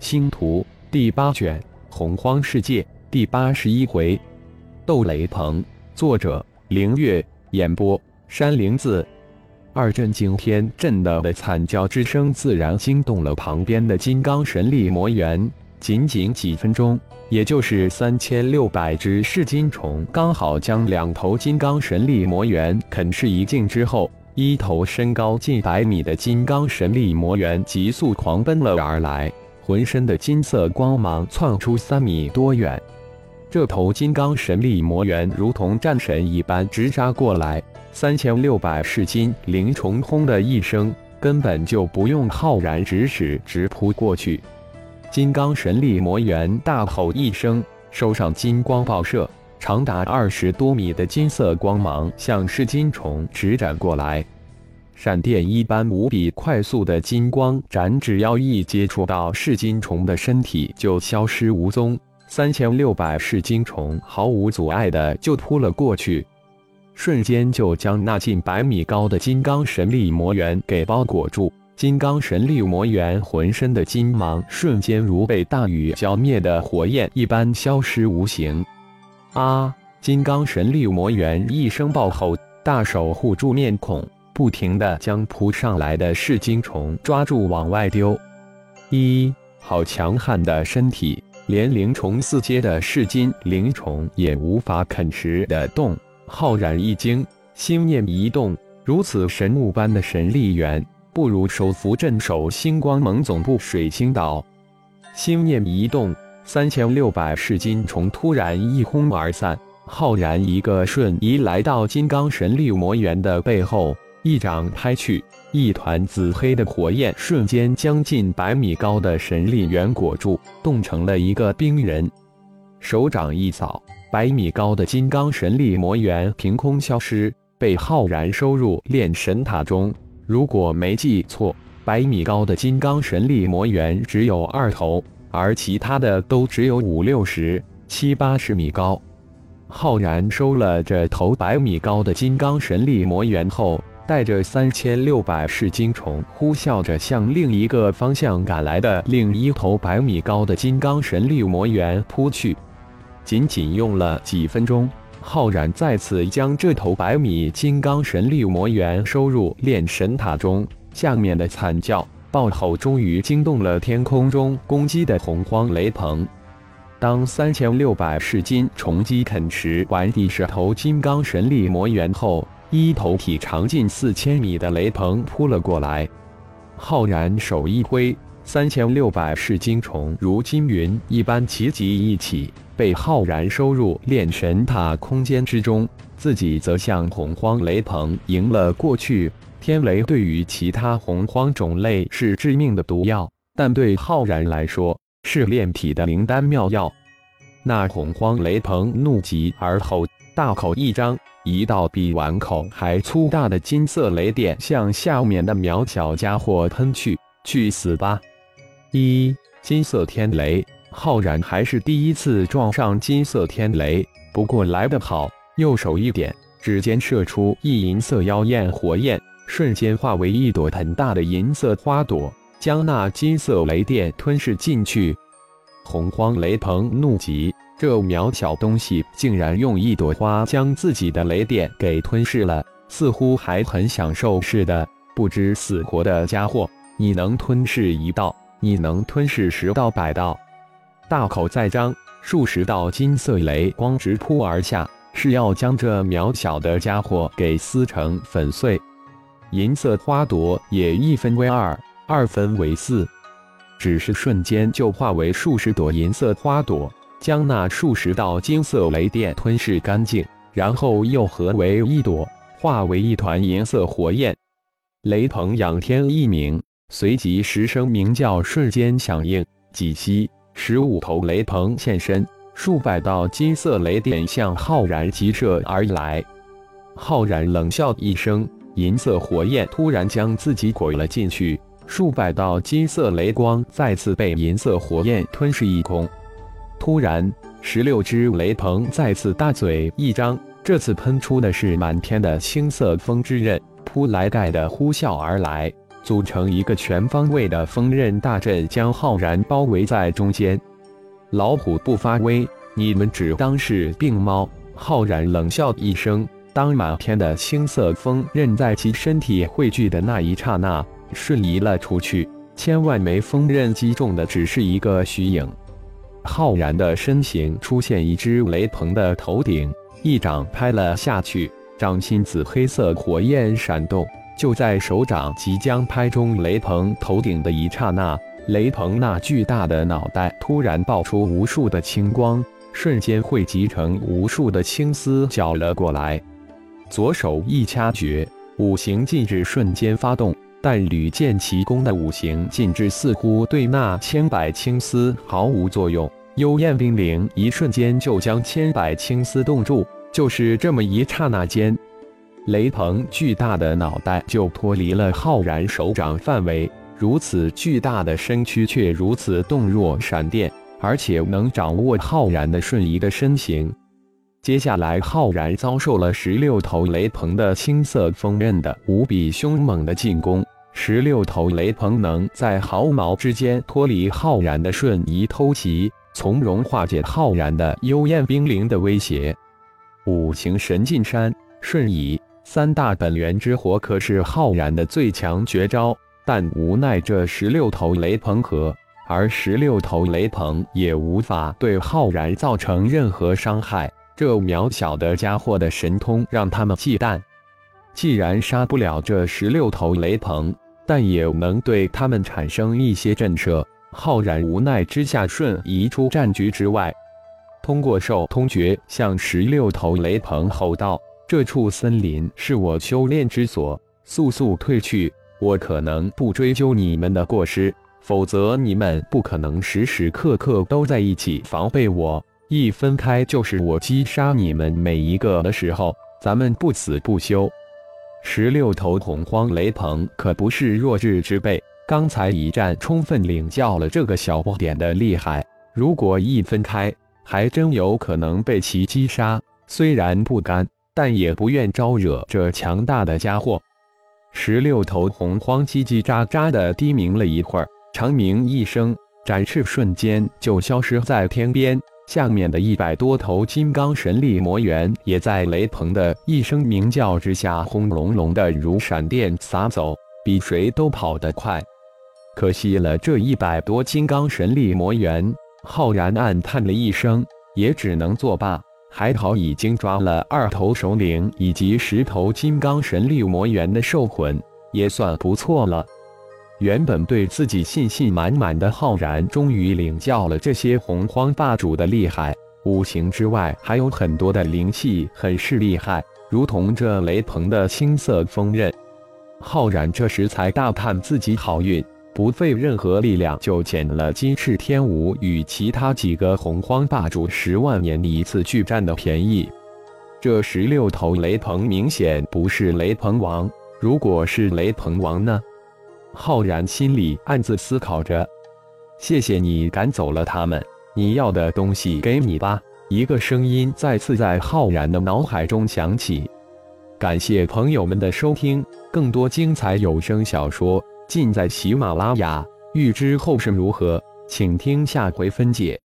星图第八卷洪荒世界第八十一回，斗雷鹏。作者：凌月。演播：山灵子。二阵惊天震的的惨叫之声，自然惊动了旁边的金刚神力魔猿。仅仅几分钟，也就是三千六百只噬金虫，刚好将两头金刚神力魔猿啃噬一净之后。一头身高近百米的金刚神力魔猿急速狂奔了而来，浑身的金色光芒窜出三米多远。这头金刚神力魔猿如同战神一般直扎过来，三千六百噬金灵虫轰的一声，根本就不用浩然指使，直扑过去。金刚神力魔猿大吼一声，手上金光爆射。长达二十多米的金色光芒向噬金虫直斩过来，闪电一般无比快速的金光斩，只要一接触到噬金虫的身体就消失无踪。三千六百噬金虫毫无阻碍的就扑了过去，瞬间就将那近百米高的金刚神力魔猿给包裹住。金刚神力魔猿浑身的金芒瞬间如被大雨浇灭的火焰一般消失无形。啊！金刚神力魔猿一声暴吼，大手护住面孔，不停的将扑上来的噬金虫抓住往外丢。一好强悍的身体，连灵虫四阶的噬金灵虫也无法啃食的动。浩然一惊，心念一动，如此神物般的神力源，不如收服镇守星光盟总部水星岛。心念一动。三千六百噬金虫突然一哄而散，浩然一个瞬移来到金刚神力魔猿的背后，一掌拍去，一团紫黑的火焰瞬间将近百米高的神力猿裹住，冻成了一个冰人。手掌一扫，百米高的金刚神力魔猿凭空消失，被浩然收入炼神塔中。如果没记错，百米高的金刚神力魔猿只有二头。而其他的都只有五六十、七八十米高。浩然收了这头百米高的金刚神力魔猿后，带着三千六百噬金虫，呼啸着向另一个方向赶来的另一头百米高的金刚神力魔猿扑去。仅仅用了几分钟，浩然再次将这头百米金刚神力魔猿收入炼神塔中。下面的惨叫。暴吼终于惊动了天空中攻击的洪荒雷鹏。当三千六百噬金虫击啃食完第十头金刚神力魔猿后，一头体长近四千米的雷鹏扑了过来。浩然手一挥，三千六百噬金虫如金云一般齐集一起，被浩然收入炼神塔空间之中，自己则向洪荒雷鹏迎了过去。天雷对于其他洪荒种类是致命的毒药，但对浩然来说是炼体的灵丹妙药。那洪荒雷鹏怒极而后，大口一张，一道比碗口还粗大的金色雷电向下面的渺小家伙喷去。去死吧！一金色天雷，浩然还是第一次撞上金色天雷，不过来得好，右手一点，指尖射出一银色妖艳火焰。瞬间化为一朵很大的银色花朵，将那金色雷电吞噬进去。洪荒雷鹏怒极，这渺小东西竟然用一朵花将自己的雷电给吞噬了，似乎还很享受似的。不知死活的家伙，你能吞噬一道，你能吞噬十道、百道？大口再张，数十道金色雷光直扑而下，是要将这渺小的家伙给撕成粉碎。银色花朵也一分为二，二分为四，只是瞬间就化为数十朵银色花朵，将那数十道金色雷电吞噬干净，然后又合为一朵，化为一团银色火焰。雷鹏仰天一鸣，随即十声鸣叫瞬间响应，几息，十五头雷鹏现身，数百道金色雷电向浩然急射而来。浩然冷笑一声。银色火焰突然将自己裹了进去，数百道金色雷光再次被银色火焰吞噬一空。突然，十六只雷鹏再次大嘴一张，这次喷出的是满天的青色风之刃，扑来盖的呼啸而来，组成一个全方位的锋刃大阵，将浩然包围在中间。老虎不发威，你们只当是病猫。浩然冷笑一声，当满天的青色风刃在其身体汇聚的那一刹那，瞬移了出去。千万枚风刃击中的只是一个虚影。浩然的身形出现一只雷鹏的头顶，一掌拍了下去，掌心紫黑色火焰闪动。就在手掌即将拍中雷鹏头顶的一刹那，雷鹏那巨大的脑袋突然爆出无数的青光，瞬间汇集成无数的青丝搅了过来。左手一掐诀，五行禁制瞬间发动，但屡见奇功的五行禁制似乎对那千百青丝毫无作用。幽燕冰灵一瞬间就将千百青丝冻住，就是这么一刹那间。雷鹏巨大的脑袋就脱离了浩然手掌范围，如此巨大的身躯却如此动若闪电，而且能掌握浩然的瞬移的身形。接下来，浩然遭受了十六头雷鹏的青色锋刃的无比凶猛的进攻，十六头雷鹏能在毫毛之间脱离浩然的瞬移偷袭，从容化解浩然的幽燕冰灵的威胁。五行神进山瞬移。三大本源之火可是浩然的最强绝招，但无奈这十六头雷鹏和而十六头雷鹏也无法对浩然造成任何伤害。这渺小的家伙的神通让他们忌惮。既然杀不了这十六头雷鹏，但也能对他们产生一些震慑。浩然无奈之下，瞬移出战局之外，通过兽通诀向十六头雷鹏吼道。这处森林是我修炼之所，速速退去！我可能不追究你们的过失，否则你们不可能时时刻刻都在一起防备我。一分开就是我击杀你们每一个的时候，咱们不死不休。十六头洪荒雷鹏可不是弱智之辈，刚才一战充分领教了这个小不点的厉害。如果一分开，还真有可能被其击杀。虽然不甘。但也不愿招惹这强大的家伙。十六头洪荒叽叽喳喳的低鸣了一会儿，长鸣一声，展翅瞬间就消失在天边。下面的一百多头金刚神力魔猿也在雷鹏的一声鸣叫之下，轰隆隆的如闪电洒走，比谁都跑得快。可惜了这一百多金刚神力魔猿，浩然暗叹了一声，也只能作罢。还好已经抓了二头首领以及十头金刚神力魔猿的兽魂，也算不错了。原本对自己信心满满的浩然，终于领教了这些洪荒霸主的厉害。五行之外还有很多的灵气，很是厉害，如同这雷鹏的青色锋刃。浩然这时才大叹自己好运。不费任何力量就捡了金翅天舞与其他几个洪荒霸主十万年一次巨战的便宜。这十六头雷鹏明显不是雷鹏王，如果是雷鹏王呢？浩然心里暗自思考着。谢谢你赶走了他们，你要的东西给你吧。一个声音再次在浩然的脑海中响起。感谢朋友们的收听，更多精彩有声小说。尽在喜马拉雅，欲知后事如何，请听下回分解。